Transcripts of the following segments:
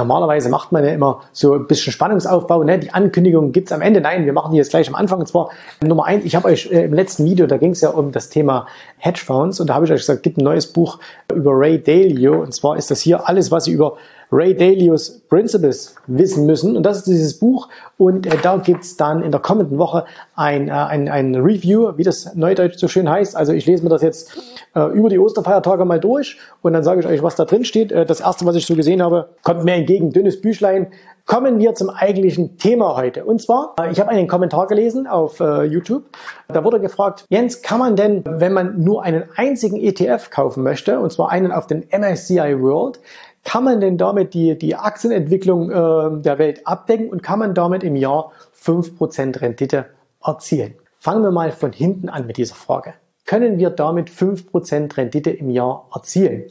Normalerweise macht man ja immer so ein bisschen Spannungsaufbau, ne? die Ankündigung gibt's am Ende. Nein, wir machen die jetzt gleich am Anfang. Und zwar Nummer eins, ich habe euch äh, im letzten Video, da ging es ja um das Thema Hedgefonds und da habe ich euch gesagt, gibt ein neues Buch über Ray Dalio. Und zwar ist das hier alles, was ihr über Ray Dalios Principles wissen müssen. Und das ist dieses Buch. Und äh, da gibt's dann in der kommenden Woche ein, äh, ein, ein Review, wie das Neudeutsch so schön heißt. Also ich lese mir das jetzt äh, über die Osterfeiertage mal durch und dann sage ich euch, was da drin steht. Äh, das erste, was ich so gesehen habe, kommt mir entgegen, dünnes Büchlein. Kommen wir zum eigentlichen Thema heute. Und zwar, äh, ich habe einen Kommentar gelesen auf äh, YouTube. Da wurde gefragt, Jens, kann man denn, wenn man nur einen einzigen ETF kaufen möchte, und zwar einen auf den MSCI World, kann man denn damit die, die Aktienentwicklung äh, der Welt abdecken und kann man damit im Jahr 5% Rendite erzielen? Fangen wir mal von hinten an mit dieser Frage. Können wir damit 5% Rendite im Jahr erzielen?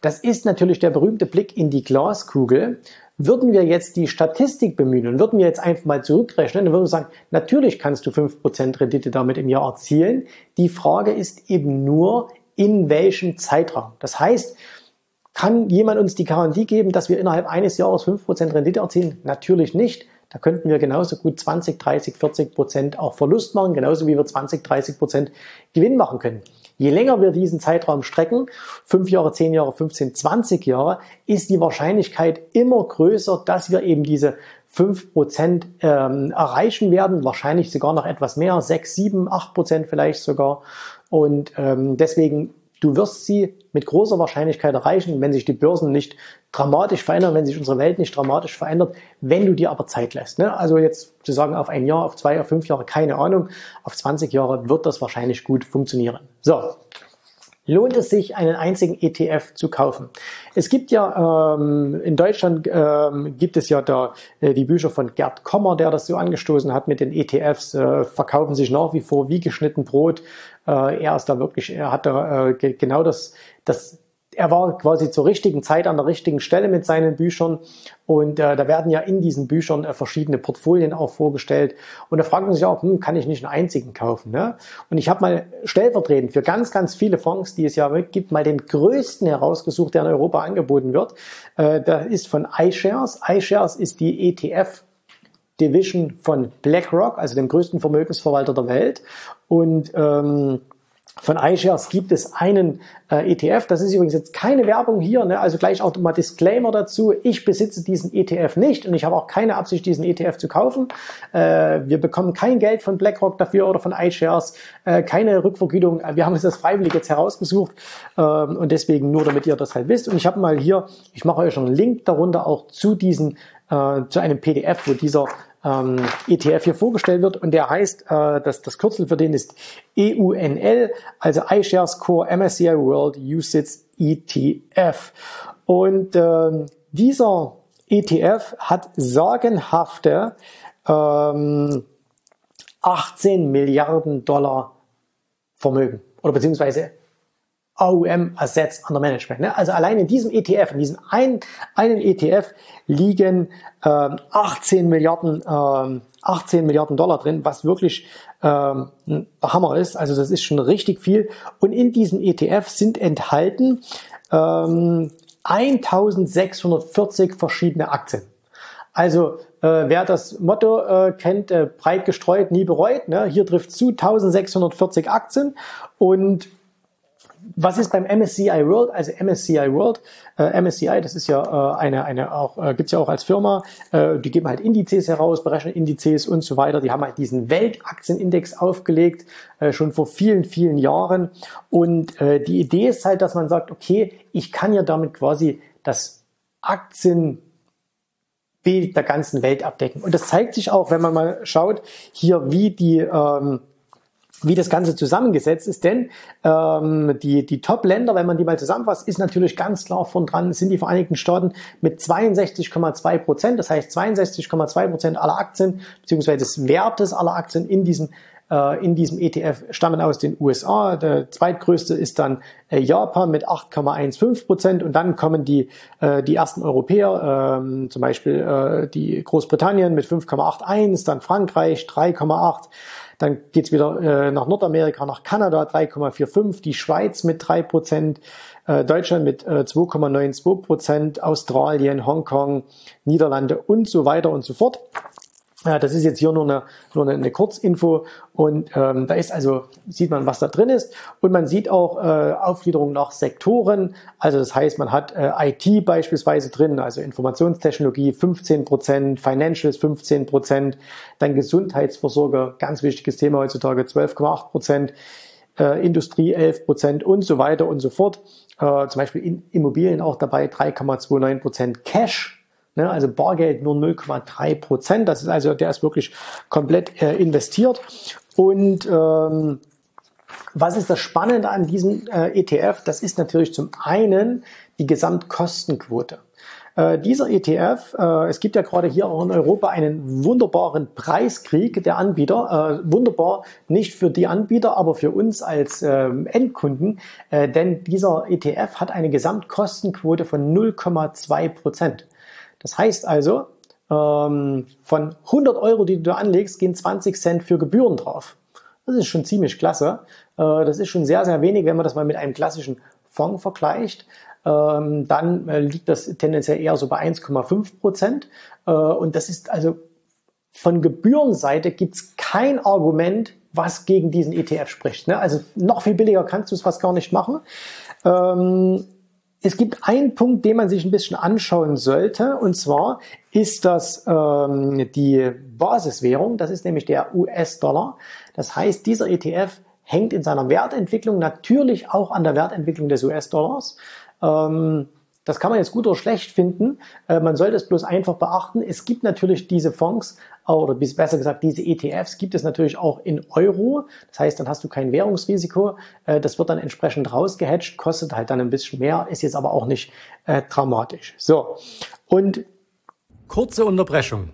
Das ist natürlich der berühmte Blick in die Glaskugel. Würden wir jetzt die Statistik bemühen und würden wir jetzt einfach mal zurückrechnen, dann würden wir sagen, natürlich kannst du 5% Rendite damit im Jahr erzielen. Die Frage ist eben nur, in welchem Zeitraum. Das heißt, kann jemand uns die Garantie geben, dass wir innerhalb eines Jahres 5% Rendite erzielen? Natürlich nicht. Da könnten wir genauso gut 20, 30, 40 Prozent auch Verlust machen, genauso wie wir 20, 30 Prozent Gewinn machen können. Je länger wir diesen Zeitraum strecken, 5 Jahre, 10 Jahre, 15, 20 Jahre, ist die Wahrscheinlichkeit immer größer, dass wir eben diese 5 Prozent ähm, erreichen werden, wahrscheinlich sogar noch etwas mehr, 6, 7, 8 Prozent vielleicht sogar. Und ähm, deswegen Du wirst sie mit großer Wahrscheinlichkeit erreichen, wenn sich die Börsen nicht dramatisch verändern, wenn sich unsere Welt nicht dramatisch verändert, wenn du dir aber Zeit lässt. Ne? Also jetzt zu sagen, auf ein Jahr, auf zwei, auf fünf Jahre, keine Ahnung, auf 20 Jahre wird das wahrscheinlich gut funktionieren. So, lohnt es sich, einen einzigen ETF zu kaufen. Es gibt ja ähm, in Deutschland ähm, gibt es ja da äh, die Bücher von Gerd Kommer, der das so angestoßen hat mit den ETFs, äh, verkaufen sich nach wie vor wie geschnitten Brot. Äh, er ist da wirklich, er hat da äh, genau das, das er war quasi zur richtigen Zeit an der richtigen Stelle mit seinen Büchern und äh, da werden ja in diesen Büchern äh, verschiedene Portfolien auch vorgestellt und da fragt man sich auch, hm, kann ich nicht einen einzigen kaufen? Ne? Und ich habe mal stellvertretend für ganz, ganz viele Fonds, die es ja gibt, mal den größten herausgesucht, der in Europa angeboten wird. Äh, da ist von iShares. iShares ist die ETF Division von BlackRock, also dem größten Vermögensverwalter der Welt. Und ähm, von iShares gibt es einen äh, ETF. Das ist übrigens jetzt keine Werbung hier, ne? also gleich auch mal Disclaimer dazu. Ich besitze diesen ETF nicht und ich habe auch keine Absicht, diesen ETF zu kaufen. Äh, wir bekommen kein Geld von BlackRock dafür oder von iShares, äh, keine Rückvergütung. Wir haben uns das freiwillig jetzt herausgesucht ähm, und deswegen nur, damit ihr das halt wisst. Und ich habe mal hier, ich mache euch schon einen Link darunter auch zu diesen, äh, zu einem PDF, wo dieser ähm, ETF hier vorgestellt wird und der heißt, äh, das, das Kürzel für den ist EUNL, also iShares Core MSCI World USITS ETF. Und ähm, dieser ETF hat sagenhafte ähm, 18 Milliarden Dollar Vermögen oder beziehungsweise AUM Assets under Management. Ne? Also allein in diesem ETF, in diesem einen, einen ETF liegen ähm, 18 Milliarden, ähm, 18 Milliarden Dollar drin, was wirklich ähm, ein Hammer ist. Also das ist schon richtig viel. Und in diesem ETF sind enthalten ähm, 1640 verschiedene Aktien. Also äh, wer das Motto äh, kennt, äh, breit gestreut, nie bereut, ne? hier trifft zu 1640 Aktien und was ist beim MSCI World? Also MSCI World, äh, MSCI, das ist ja äh, eine, eine auch, äh, gibt's ja auch als Firma, äh, die geben halt Indizes heraus, berechnen Indizes und so weiter. Die haben halt diesen Weltaktienindex aufgelegt, äh, schon vor vielen, vielen Jahren. Und äh, die Idee ist halt, dass man sagt, okay, ich kann ja damit quasi das Aktienbild der ganzen Welt abdecken. Und das zeigt sich auch, wenn man mal schaut, hier wie die ähm, wie das Ganze zusammengesetzt ist, denn ähm, die, die Top-Länder, wenn man die mal zusammenfasst, ist natürlich ganz klar von dran, sind die Vereinigten Staaten mit 62,2 Prozent. Das heißt, 62,2 Prozent aller Aktien beziehungsweise des Wertes aller Aktien in diesem äh, in diesem ETF stammen aus den USA. Der zweitgrößte ist dann äh, Japan mit 8,15 Prozent und dann kommen die, äh, die ersten Europäer, ähm, zum Beispiel die Großbritannien mit 5,81, dann Frankreich 3,8. Dann geht's wieder äh, nach Nordamerika, nach Kanada 3,45, die Schweiz mit 3 Prozent, äh, Deutschland mit äh, 2,92 Prozent, Australien, Hongkong, Niederlande und so weiter und so fort. Das ist jetzt hier nur eine, nur eine Kurzinfo. Und ähm, da ist also, sieht man, was da drin ist. Und man sieht auch äh, Aufgliederung nach Sektoren, also das heißt, man hat äh, IT beispielsweise drin, also Informationstechnologie 15 Prozent, Financials 15 Prozent, dann Gesundheitsversorger, ganz wichtiges Thema heutzutage, 12,8 Prozent, äh, Industrie 11 Prozent und so weiter und so fort. Äh, zum Beispiel in Immobilien auch dabei 3,29 Prozent Cash Ne, also Bargeld nur 0,3 Prozent. Das ist also, der ist wirklich komplett äh, investiert. Und ähm, was ist das Spannende an diesem äh, ETF? Das ist natürlich zum einen die Gesamtkostenquote. Äh, dieser ETF, äh, es gibt ja gerade hier auch in Europa einen wunderbaren Preiskrieg der Anbieter. Äh, wunderbar nicht für die Anbieter, aber für uns als ähm, Endkunden, äh, denn dieser ETF hat eine Gesamtkostenquote von 0,2 Prozent. Das heißt also, ähm, von 100 Euro, die du anlegst, gehen 20 Cent für Gebühren drauf. Das ist schon ziemlich klasse. Äh, das ist schon sehr, sehr wenig, wenn man das mal mit einem klassischen Fonds vergleicht. Ähm, dann äh, liegt das tendenziell eher so bei 1,5 Prozent. Äh, und das ist also von Gebührenseite gibt's kein Argument, was gegen diesen ETF spricht. Ne? Also noch viel billiger kannst du es fast gar nicht machen. Es gibt einen Punkt, den man sich ein bisschen anschauen sollte, und zwar ist das ähm, die Basiswährung, das ist nämlich der US-Dollar. Das heißt, dieser ETF hängt in seiner Wertentwicklung natürlich auch an der Wertentwicklung des US-Dollars. Ähm, das kann man jetzt gut oder schlecht finden. Äh, man sollte es bloß einfach beachten. Es gibt natürlich diese Fonds, oder besser gesagt, diese ETFs gibt es natürlich auch in Euro. Das heißt, dann hast du kein Währungsrisiko. Äh, das wird dann entsprechend rausgehatcht, kostet halt dann ein bisschen mehr, ist jetzt aber auch nicht äh, dramatisch. So. Und kurze Unterbrechung.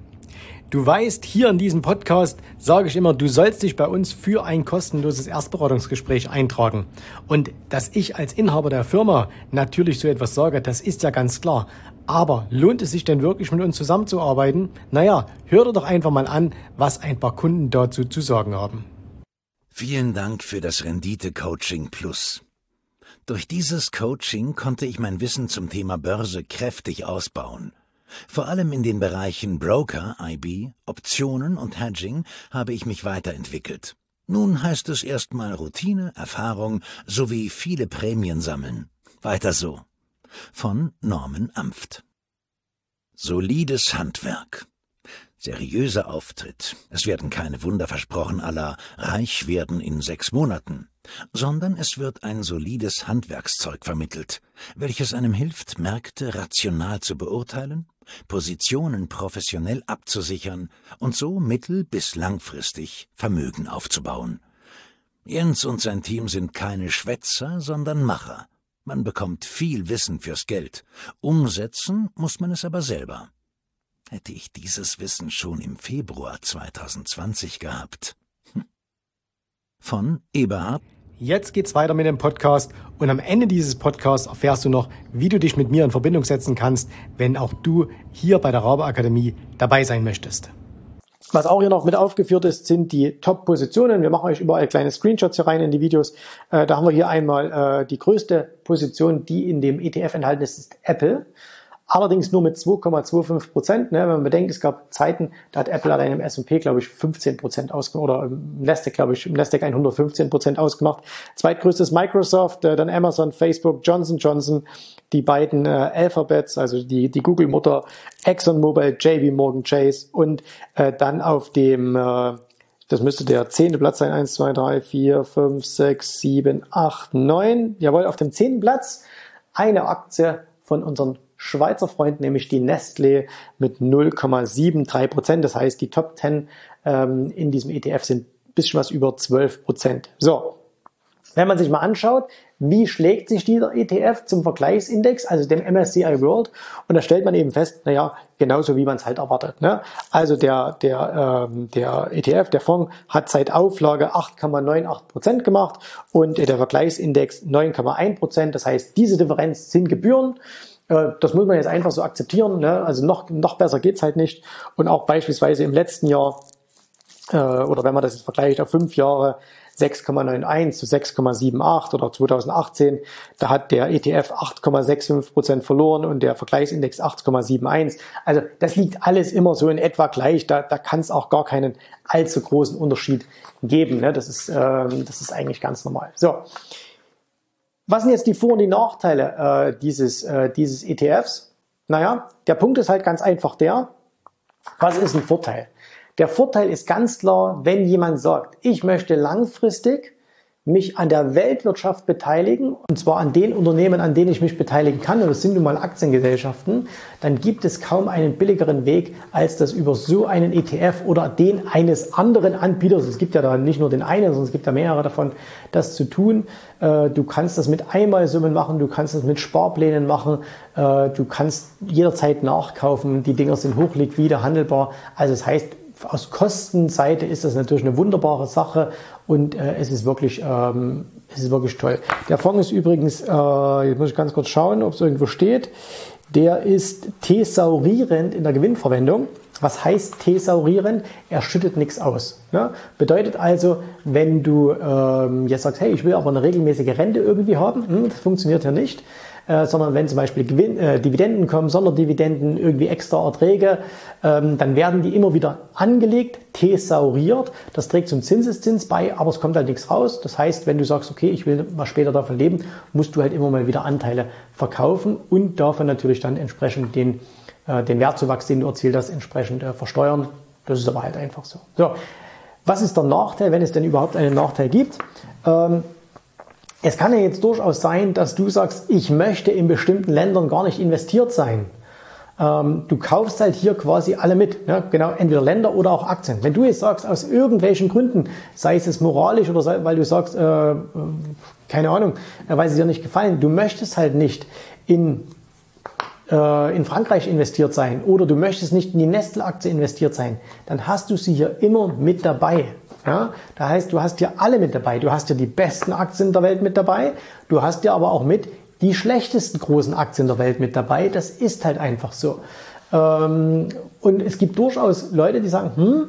Du weißt, hier in diesem Podcast sage ich immer, du sollst dich bei uns für ein kostenloses Erstberatungsgespräch eintragen. Und dass ich als Inhaber der Firma natürlich so etwas sage, das ist ja ganz klar. Aber lohnt es sich denn wirklich mit uns zusammenzuarbeiten? Naja, hör dir doch einfach mal an, was ein paar Kunden dazu zu sagen haben. Vielen Dank für das Rendite Coaching Plus. Durch dieses Coaching konnte ich mein Wissen zum Thema Börse kräftig ausbauen. Vor allem in den Bereichen Broker, IB, Optionen und Hedging habe ich mich weiterentwickelt. Nun heißt es erstmal Routine, Erfahrung sowie viele Prämien sammeln. Weiter so. Von Norman Amft. Solides Handwerk. Seriöser Auftritt. Es werden keine Wunder versprochen aller reich werden in sechs Monaten sondern es wird ein solides Handwerkszeug vermittelt, welches einem hilft, Märkte rational zu beurteilen, Positionen professionell abzusichern und so mittel- bis langfristig Vermögen aufzubauen. Jens und sein Team sind keine Schwätzer, sondern Macher. Man bekommt viel Wissen fürs Geld. Umsetzen muss man es aber selber. Hätte ich dieses Wissen schon im Februar 2020 gehabt. Hm. Von Eberhard Jetzt geht's weiter mit dem Podcast und am Ende dieses Podcasts erfährst du noch, wie du dich mit mir in Verbindung setzen kannst, wenn auch du hier bei der Rabe Akademie dabei sein möchtest. Was auch hier noch mit aufgeführt ist, sind die Top-Positionen. Wir machen euch überall kleine Screenshots hier rein in die Videos. Äh, da haben wir hier einmal äh, die größte Position, die in dem ETF enthalten ist, ist Apple. Allerdings nur mit 2,25 Prozent. Ne? Wenn man bedenkt, es gab Zeiten, da hat Apple allein im S&P, glaube ich, 15 Prozent ausgemacht, oder im Nasdaq, glaube ich, im Nasdaq 100 15 Prozent ausgemacht. Zweitgrößtes Microsoft, äh, dann Amazon, Facebook, Johnson Johnson, die beiden äh, Alphabets, also die, die Google-Mutter, ExxonMobil, JB Morgan Chase und äh, dann auf dem, äh, das müsste der zehnte Platz sein, eins, zwei, drei, vier, fünf, sechs, sieben, acht, neun. Jawohl, auf dem zehnten Platz eine Aktie von unseren Schweizer Freund, nämlich die Nestlé mit 0,73 Prozent. Das heißt, die Top 10 ähm, in diesem ETF sind bisschen was über 12 Prozent. So, wenn man sich mal anschaut, wie schlägt sich dieser ETF zum Vergleichsindex, also dem MSCI World, und da stellt man eben fest, naja, genauso wie man es halt erwartet. Ne? Also der, der, ähm, der ETF, der Fonds, hat seit Auflage 8,98 Prozent gemacht und der Vergleichsindex 9,1 Prozent. Das heißt, diese Differenz sind Gebühren. Äh, das muss man jetzt einfach so akzeptieren. Ne? Also noch, noch besser geht's halt nicht. Und auch beispielsweise im letzten Jahr, äh, oder wenn man das jetzt vergleicht auf fünf Jahre, 6,91 zu 6,78 oder 2018, da hat der ETF 8,65 Prozent verloren und der Vergleichsindex 8,71. Also das liegt alles immer so in etwa gleich. Da, da kann es auch gar keinen allzu großen Unterschied geben. Ne? Das, ist, ähm, das ist eigentlich ganz normal. So. Was sind jetzt die Vor- und die Nachteile äh, dieses, äh, dieses ETFs? Naja, der Punkt ist halt ganz einfach der, was ist ein Vorteil? Der Vorteil ist ganz klar, wenn jemand sagt, ich möchte langfristig mich an der Weltwirtschaft beteiligen, und zwar an den Unternehmen, an denen ich mich beteiligen kann, und das sind nun mal Aktiengesellschaften, dann gibt es kaum einen billigeren Weg, als das über so einen ETF oder den eines anderen Anbieters, es gibt ja da nicht nur den einen, sondern es gibt ja mehrere davon, das zu tun. Äh, du kannst das mit Einmalsummen machen, du kannst das mit Sparplänen machen, äh, du kannst jederzeit nachkaufen, die Dinger sind hochliquide, handelbar. Also das heißt, aus Kostenseite ist das natürlich eine wunderbare Sache und äh, es ist wirklich ähm, es ist wirklich toll. Der Fonds ist übrigens, äh, jetzt muss ich ganz kurz schauen, ob es irgendwo steht. Der ist thesaurierend in der Gewinnverwendung. Was heißt thesaurierend? Er schüttet nichts aus. Ne? Bedeutet also, wenn du ähm, jetzt sagst, hey, ich will aber eine regelmäßige Rente irgendwie haben, hm, das funktioniert ja nicht, äh, sondern wenn zum Beispiel Gewinn, äh, Dividenden kommen, Sonderdividenden, irgendwie extra Erträge, ähm, dann werden die immer wieder angelegt, thesauriert. Das trägt zum Zinseszins bei, aber es kommt halt nichts raus. Das heißt, wenn du sagst, okay, ich will mal später davon leben, musst du halt immer mal wieder Anteile verkaufen und davon natürlich dann entsprechend den, äh, den Wertzuwachs, den du erzielt hast, entsprechend äh, versteuern. Das ist aber halt einfach so. So. Was ist der Nachteil, wenn es denn überhaupt einen Nachteil gibt? Ähm, es kann ja jetzt durchaus sein, dass du sagst, ich möchte in bestimmten Ländern gar nicht investiert sein. Ähm, du kaufst halt hier quasi alle mit, ja, genau, entweder Länder oder auch Aktien. Wenn du jetzt sagst, aus irgendwelchen Gründen, sei es moralisch oder sei, weil du sagst, äh keine Ahnung, äh, weil sie dir nicht gefallen, du möchtest halt nicht in äh, in Frankreich investiert sein oder du möchtest nicht in die Nestle-Aktie investiert sein, dann hast du sie hier immer mit dabei. Ja, da heißt, du hast ja alle mit dabei. Du hast ja die besten Aktien der Welt mit dabei. Du hast ja aber auch mit die schlechtesten großen Aktien der Welt mit dabei. Das ist halt einfach so. Ähm, und es gibt durchaus Leute, die sagen, hm,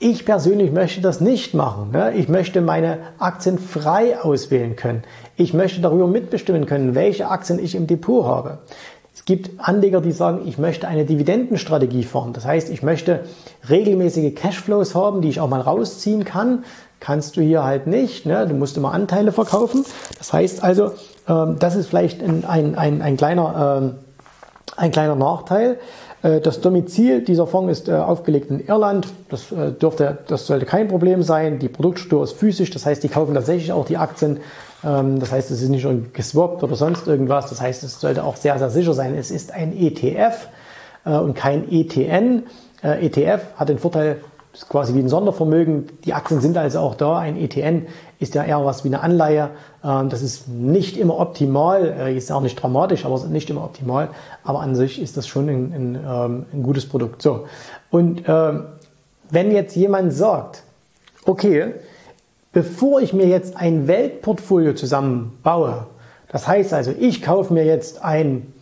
ich persönlich möchte das nicht machen. Ne? Ich möchte meine Aktien frei auswählen können. Ich möchte darüber mitbestimmen können, welche Aktien ich im Depot habe. Es gibt Anleger, die sagen, ich möchte eine Dividendenstrategie fahren. Das heißt, ich möchte regelmäßige Cashflows haben, die ich auch mal rausziehen kann. Kannst du hier halt nicht. Ne? Du musst immer Anteile verkaufen. Das heißt also, ähm, das ist vielleicht ein, ein, ein, ein kleiner, ähm, ein kleiner Nachteil. Äh, das Domizil dieser Fonds ist äh, aufgelegt in Irland. Das, äh, dürfte, das sollte kein Problem sein. Die Produktstruktur ist physisch, das heißt, die kaufen tatsächlich auch die Aktien das heißt, es ist nicht schon geswappt oder sonst irgendwas. Das heißt, es sollte auch sehr, sehr sicher sein. Es ist ein ETF äh, und kein ETN. Äh, ETF hat den Vorteil, ist quasi wie ein Sondervermögen. Die Aktien sind also auch da. Ein ETN ist ja eher was wie eine Anleihe. Ähm, das ist nicht immer optimal, äh, ist auch nicht dramatisch, aber nicht immer optimal. Aber an sich ist das schon ein, ein, ähm, ein gutes Produkt. So. Und wenn jetzt jemand sagt, okay, bevor ich mir jetzt ein Weltportfolio zusammenbaue, das heißt also, ich kaufe mir jetzt ein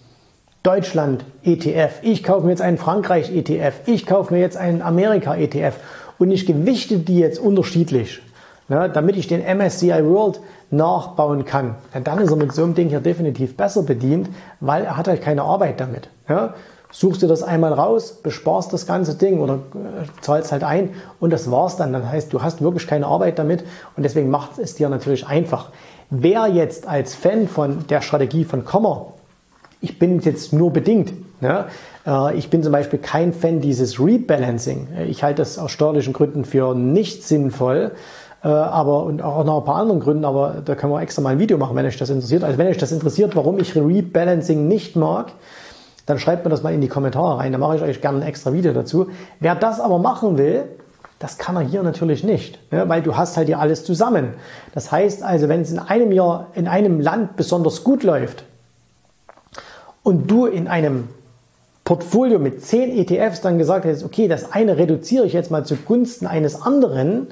Deutschland ETF, ich kaufe mir jetzt einen Frankreich ETF, ich kaufe mir jetzt einen Amerika ETF und ich gewichte die jetzt unterschiedlich, ne, damit ich den MSCI World nachbauen kann, dann ist er mit so einem Ding hier definitiv besser bedient, weil er hat halt keine Arbeit damit. Ja? Suchst du das einmal raus, besparst das ganze Ding oder äh, zahlst halt ein und das war's dann. Das heißt, du hast wirklich keine Arbeit damit und deswegen macht es dir natürlich einfach. Wer jetzt als Fan von der Strategie von Kommer, ich bin jetzt nur bedingt, ja, äh, ich bin zum Beispiel kein Fan dieses Rebalancing. Ich halte das aus steuerlichen Gründen für nicht sinnvoll. Äh, aber und auch noch ein paar anderen Gründen, aber da können wir extra mal ein Video machen, wenn euch das interessiert. Also wenn euch das interessiert, warum ich Rebalancing nicht mag, dann schreibt mir das mal in die Kommentare rein. Da mache ich euch gerne ein extra Video dazu. Wer das aber machen will, das kann er hier natürlich nicht, ne? weil du hast halt hier alles zusammen. Das heißt also, wenn es in einem Jahr in einem Land besonders gut läuft und du in einem Portfolio mit zehn ETFs dann gesagt hast, okay, das eine reduziere ich jetzt mal zugunsten eines anderen,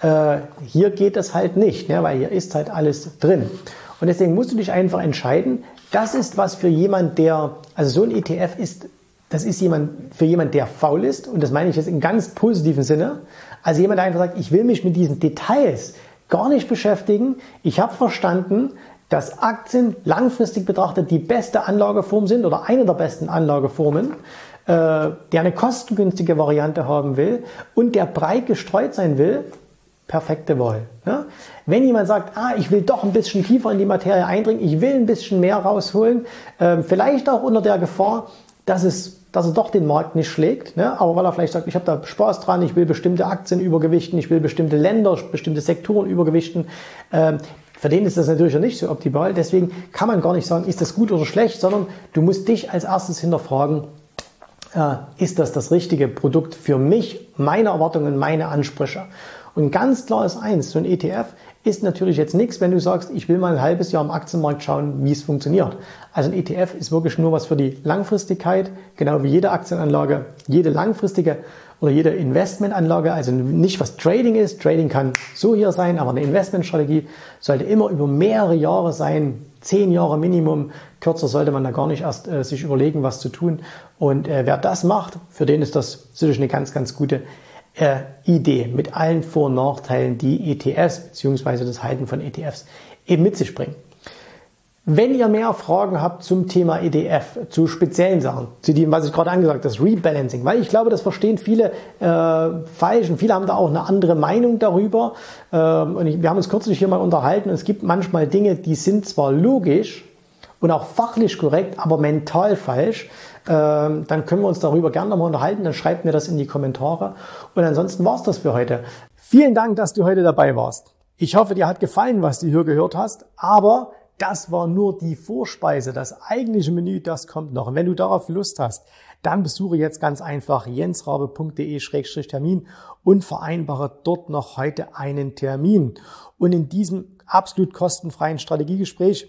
äh, hier geht das halt nicht, ne? weil hier ist halt alles drin. Und deswegen musst du dich einfach entscheiden, das ist was für jemand, der, also so ein ETF ist, das ist jemand, für jemand, der faul ist, und das meine ich jetzt in ganz positiven Sinne. Also jemand, der einfach sagt, ich will mich mit diesen Details gar nicht beschäftigen. Ich habe verstanden, dass Aktien langfristig betrachtet die beste Anlageform sind oder eine der besten Anlageformen, äh, der eine kostengünstige Variante haben will und der breit gestreut sein will, perfekte Wahl. Ja? Wenn jemand sagt, ah, ich will doch ein bisschen tiefer in die Materie eindringen, ich will ein bisschen mehr rausholen, äh, vielleicht auch unter der Gefahr, dass es dass er doch den Markt nicht schlägt, ne? aber weil er vielleicht sagt, ich habe da Spaß dran, ich will bestimmte Aktien übergewichten, ich will bestimmte Länder, bestimmte Sektoren übergewichten. Ähm, für den ist das natürlich nicht so optimal. Deswegen kann man gar nicht sagen, ist das gut oder schlecht, sondern du musst dich als erstes hinterfragen, äh, ist das das richtige Produkt für mich, meine Erwartungen, meine Ansprüche. Und ganz klar ist eins, so ein ETF ist natürlich jetzt nichts, wenn du sagst, ich will mal ein halbes Jahr am Aktienmarkt schauen, wie es funktioniert. Also ein ETF ist wirklich nur was für die Langfristigkeit, genau wie jede Aktienanlage, jede langfristige oder jede Investmentanlage, also nicht was Trading ist. Trading kann so hier sein, aber eine Investmentstrategie sollte immer über mehrere Jahre sein, zehn Jahre Minimum. Kürzer sollte man da gar nicht erst äh, sich überlegen, was zu tun. Und äh, wer das macht, für den ist das sicherlich eine ganz, ganz gute äh, Idee mit allen Vor- und Nachteilen, die ETFs bzw. das Halten von ETFs eben mit sich bringen. Wenn ihr mehr Fragen habt zum Thema EDF, zu speziellen Sachen, zu dem, was ich gerade angesagt habe, das Rebalancing, weil ich glaube, das verstehen viele äh, falsch und viele haben da auch eine andere Meinung darüber. Ähm, und ich, wir haben uns kürzlich hier mal unterhalten und es gibt manchmal Dinge, die sind zwar logisch und auch fachlich korrekt, aber mental falsch. Ähm, dann können wir uns darüber gerne nochmal unterhalten. Dann schreibt mir das in die Kommentare. Und ansonsten war's das für heute. Vielen Dank, dass du heute dabei warst. Ich hoffe, dir hat gefallen, was du hier gehört hast. Aber das war nur die Vorspeise. Das eigentliche Menü, das kommt noch. Und wenn du darauf Lust hast, dann besuche jetzt ganz einfach jensrabe.de-termin und vereinbare dort noch heute einen Termin. Und in diesem absolut kostenfreien Strategiegespräch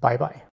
Bye bye.